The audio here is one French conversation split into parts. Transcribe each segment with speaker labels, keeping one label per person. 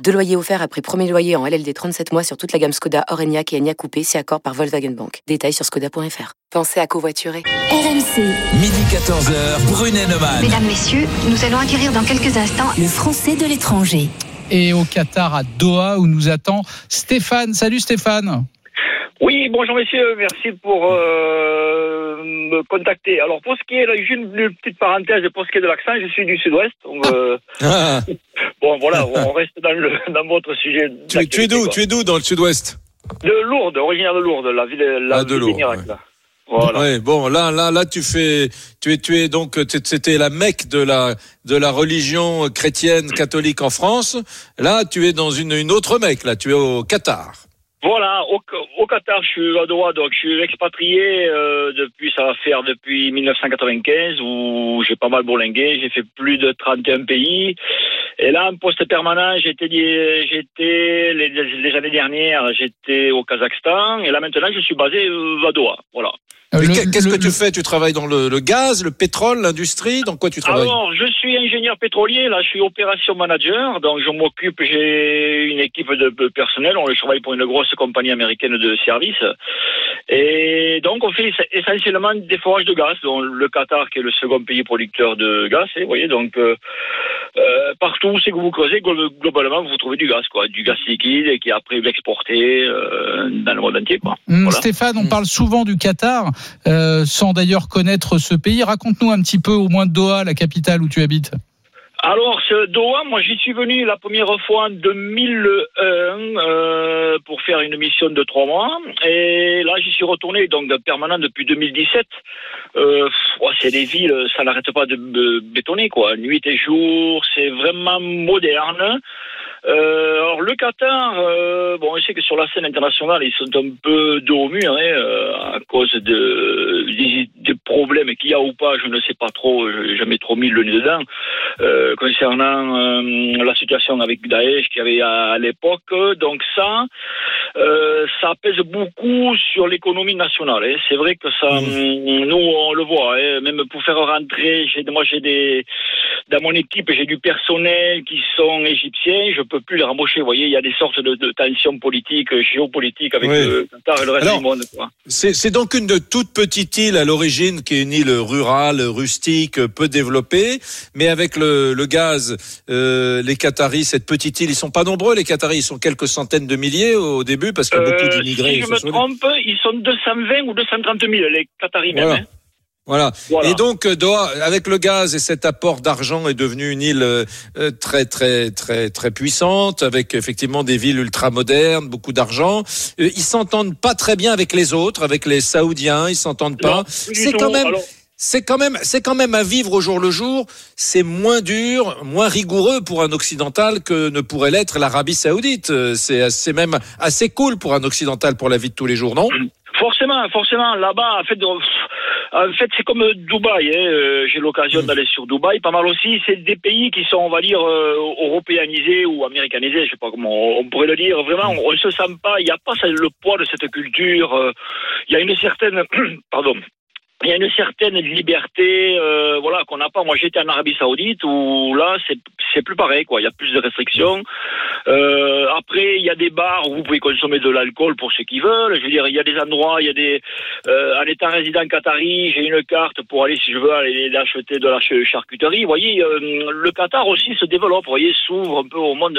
Speaker 1: Deux loyers offerts après premier loyer en LLD 37 mois sur toute la gamme Skoda, Orenia et Enya Coupé, si accord par Volkswagen Bank. Détails sur skoda.fr. Pensez à covoiturer.
Speaker 2: RMC.
Speaker 3: Midi 14h, Brunet Neumann.
Speaker 4: Mesdames, Messieurs, nous allons acquérir dans quelques instants
Speaker 2: Le français de l'étranger.
Speaker 5: Et au Qatar, à Doha, où nous attend Stéphane. Salut Stéphane.
Speaker 6: Oui, bonjour messieurs, merci pour euh, me contacter. Alors pour ce qui est, là, juste une, une petite parenthèse, pour ce qui est de l'accent, je suis du sud-ouest. euh,
Speaker 7: Ah,
Speaker 6: bon voilà, on reste dans, le, dans votre sujet.
Speaker 7: tu, es- tu es d'où Tu es d'où dans le sud-ouest?
Speaker 6: De Lourdes, originaire de Lourdes, la ville, la
Speaker 7: Ah, de
Speaker 6: ville
Speaker 7: Lourdes,
Speaker 6: d'Irak,
Speaker 7: ouais.
Speaker 6: là. Voilà.
Speaker 7: Ouais, bon, là, là, là, tu fais, tu es, tu es donc, c'était la Mecque de la, de la religion chrétienne catholique en France. Là, tu es dans une, une autre Mecque. Là, tu es au Qatar.
Speaker 6: Voilà, au, au Qatar, je suis à Doha, donc je suis expatrié euh, depuis, ça va faire depuis 1995, où j'ai pas mal bourlingué, j'ai fait plus de 31 pays. Là, en poste permanent, j'étais, j'étais les, les années dernières, j'étais au Kazakhstan, et là maintenant, je suis basé euh, à Doha. Voilà.
Speaker 5: Euh,
Speaker 7: Qu'est-ce
Speaker 5: le-
Speaker 7: que tu fais? Tu travailles dans le, le gaz, le pétrole, l'industrie? Dans quoi tu travailles?
Speaker 6: Alors, je suis ingénieur pétrolier, là, je suis opération manager, donc je m'occupe, j'ai une équipe de de personnel, on travaille pour une grosse compagnie américaine de services, et donc on fait essentiellement des forages de gaz, dont le Qatar qui est le second pays producteur de gaz, et vous voyez, donc euh, euh, partout où c'est que vous creusez, glo- globalement, vous trouvez du gaz, quoi, du gaz liquide, et qui est après exporté euh, dans le monde entier, quoi.
Speaker 5: Hum,
Speaker 6: Voilà.
Speaker 5: Stéphane, on parle souvent du Qatar, euh, sans d'ailleurs connaître ce pays. Raconte-nous un petit peu, au moins de Doha, la capitale où tu habites.
Speaker 6: Alors, ce Doha, moi j'y suis venu la première fois en 2001 euh, pour faire une mission de trois mois. Et là, j'y suis retourné, donc permanent depuis 2017. Euh, c'est des villes, ça n'arrête pas de bétonner, quoi. Nuit et jour, c'est vraiment moderne. Euh, alors le Qatar, euh, bon, je sais que sur la scène internationale, ils sont un peu dos au mur, hein, euh, à cause de, des problèmes qu'il y a ou pas, je ne sais pas trop, je jamais trop mis le nez dedans, euh, concernant euh, la situation avec Daesh qu'il y avait à l'époque. Donc ça, euh, ça pèse beaucoup sur l'économie nationale. hein. C'est vrai que ça, hum, nous on le voit, hein, même pour faire rentrer, moi j'ai des, dans mon équipe, j'ai du personnel qui sont égyptiens, je peux plus les rembaucher. Vous voyez, il y a des sortes de, de tensions politiques, géopolitiques avec
Speaker 7: Oui.
Speaker 6: le Qatar et le reste
Speaker 7: Alors,
Speaker 6: du monde.
Speaker 7: C'est donc une de toute petite île à l'origine, qui est une île rurale, rustique, peu développée, mais avec le, le gaz, euh, les Qataris, cette petite île, ils sont pas nombreux. Les Qataris, ils sont quelques centaines de milliers au début, parce qu'il y a beaucoup
Speaker 6: Euh,
Speaker 7: d'immigrés.
Speaker 6: si je me
Speaker 7: des-
Speaker 6: trompe, ils sont 220 ou 230 000, les Qataris même.
Speaker 7: Voilà.
Speaker 6: hein.
Speaker 7: Voilà.
Speaker 6: Voilà.
Speaker 7: Et donc euh, Doha, avec le gaz et cet apport d'argent, est devenue une île euh, très très très très puissante, avec effectivement des villes ultra modernes, beaucoup d'argent. Ils s'entendent pas très bien avec les autres, avec les Saoudiens, ils s'entendent pas. C'est quand même.
Speaker 6: Alors,
Speaker 7: C'est quand même, c'est quand même à vivre au jour le jour. C'est moins dur, moins rigoureux pour un occidental que ne pourrait l'être l'Arabie Saoudite. C'est, même assez cool pour un occidental pour la vie de tous les jours, non?
Speaker 6: Forcément, forcément, là-bas, en fait, en fait, c'est comme Dubaï. Hein. euh, J'ai l'occasion
Speaker 7: Mm.
Speaker 6: d'aller sur Dubaï, pas mal aussi. C'est des pays qui sont, on va dire, euh, européanisés ou américanisés, je sais pas comment on pourrait le dire. Vraiment, on ne se sent pas. Il n'y a pas le poids de cette culture. euh, Il y a une certaine, pardon. Il y a une certaine liberté, euh, voilà, qu'on n'a pas. Moi, j'étais en Arabie Saoudite où là, c'est plus pareil, quoi. Il y a plus de restrictions. Euh, après, il y a des bars où vous pouvez consommer de l'alcool pour ceux qui veulent. Je veux dire, il y a des endroits, il y a des. Euh, en étant résident qatari, j'ai une carte pour aller, si je veux, aller acheter de la ch- charcuterie. Vous voyez, euh, le Qatar aussi se développe. Vous voyez, s'ouvre un peu au monde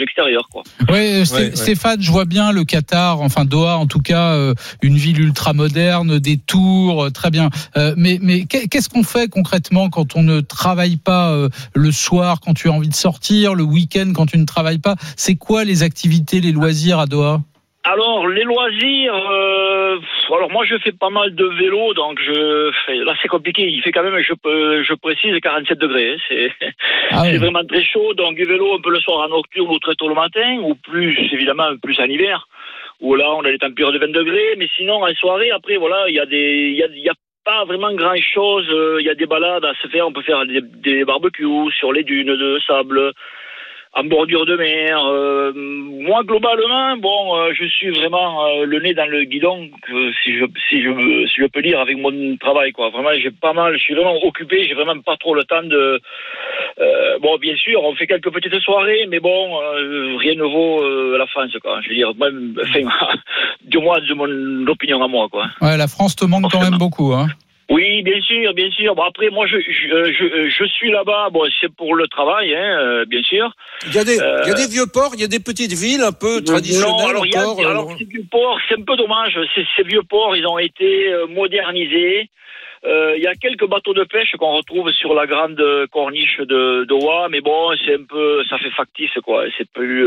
Speaker 6: extérieur, quoi.
Speaker 5: Ouais,
Speaker 7: ouais.
Speaker 5: Stéphane, je vois bien le Qatar, enfin Doha en tout cas, euh, une ville ultra moderne, des tours, très bien. Euh, mais mais qu'est- qu'est-ce qu'on fait concrètement quand on ne travaille pas euh, le soir, quand tu as envie de sortir, le week-end quand tu ne travailles pas C'est quoi les activités, les loisirs à Doha?
Speaker 6: Alors, les loisirs, euh, alors moi je fais pas mal de vélo, donc je fais, là c'est compliqué, il fait quand même, je, peux- je précise, 47 degrés, hein, c'est
Speaker 5: Ah
Speaker 6: vraiment très chaud, donc du vélo un peu le soir en nocturne ou très tôt le matin, ou plus évidemment plus en hiver, où là on a des températures de 20 degrés, mais sinon en soirée, après voilà, il y a des, il y a, il y a pas vraiment grand chose. Il y a des balades à se faire. On peut faire des, des barbecues sur les dunes de sable en bordure de mer. Euh, moi, globalement, bon, euh, je suis vraiment euh, le nez dans le guidon, si je si je si je peux dire avec mon travail, quoi. Vraiment, j'ai pas mal, je suis vraiment occupé, j'ai vraiment pas trop le temps de. bon, bien sûr, on fait quelques petites soirées, mais bon, rien ne vaut la France, quoi. Je veux dire, même, enfin, du moins de mon opinion à moi, quoi.
Speaker 5: Ouais, la France te manque quand même beaucoup, hein.
Speaker 6: Oui, bien sûr, bien sûr. Bon, après, moi, je, je, je, je suis là-bas. Bon, c'est pour le travail, hein, euh, bien sûr.
Speaker 7: Il y, a des, euh, il y a des vieux ports, il y a des petites villes un peu traditionnelles. Non,
Speaker 6: alors,
Speaker 7: il y a,
Speaker 6: alors ces vieux ports, c'est un peu dommage. Ces, ces vieux ports, ils ont été euh, modernisés. Il y a quelques bateaux de pêche qu'on retrouve sur la grande corniche de, de mais bon, c'est un peu, ça fait factice, quoi. C'est plus,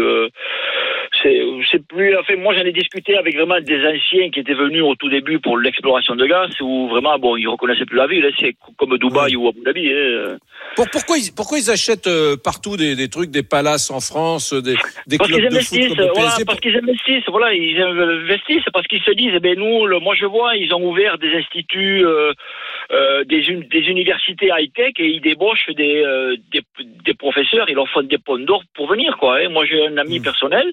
Speaker 6: c'est plus. Enfin, moi, j'en ai discuté avec vraiment des anciens qui étaient venus au tout début pour l'exploration de gaz, où vraiment, bon, ils reconnaissaient plus la ville. Hein, c'est comme Dubaï ou Abu Dhabi. Hein.
Speaker 7: Pour, pourquoi, ils, pourquoi ils achètent euh, partout des, des, trucs, des palaces en France, des, des
Speaker 6: parce
Speaker 7: clubs
Speaker 6: qu'ils investissent,
Speaker 7: de foot
Speaker 6: voilà, Parce qu'ils investissent, voilà, ils investissent parce qu'ils se disent, eh ben nous, le, moi je vois, ils ont ouvert des instituts, euh, euh, des, des universités high-tech et ils débauchent des, euh, des, des, professeurs, ils leur font des ponts d'or pour venir, quoi. Hein. Moi j'ai un ami mmh. personnel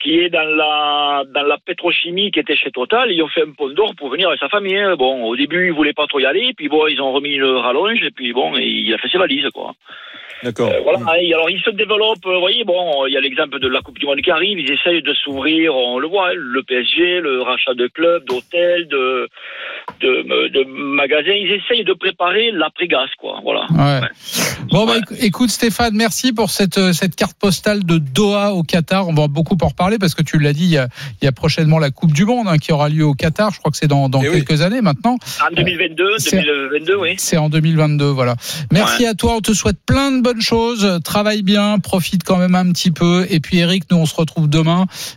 Speaker 6: qui est dans la, dans la pétrochimie qui était chez Total. Ils ont fait un pont d'or pour venir avec sa famille. Hein. Bon, au début, ils voulaient pas trop y aller, puis bon, ils ont remis le rallonge, et puis bon, il a fait ses valises, quoi.
Speaker 7: D'accord.
Speaker 6: Euh, voilà. alors, ils se développent. Vous voyez, bon, il y a l'exemple de la Coupe du Monde qui arrive. Ils essayent de s'ouvrir. On le voit, hein, le PSG, le rachat de clubs, d'hôtels, de, de, de, magasins. Ils essayent de préparer l'après-gaz, quoi. Voilà.
Speaker 5: Ouais. Bon, bah, écoute, Stéphane, merci pour cette, euh, cette carte postale de Doha au Qatar. On va beaucoup en reparler parce que tu l'as dit, il y, a, il y, a, prochainement la Coupe du Monde hein, qui aura lieu au Qatar. Je crois que c'est dans, dans eh quelques
Speaker 6: oui.
Speaker 5: années maintenant.
Speaker 6: En 2022, 2022, oui.
Speaker 5: C'est en 2022, voilà. Merci ouais. à toi. On te souhaite plein de bonnes choses. Travaille bien, profite quand même un petit peu. Et puis, Eric, nous, on se retrouve demain.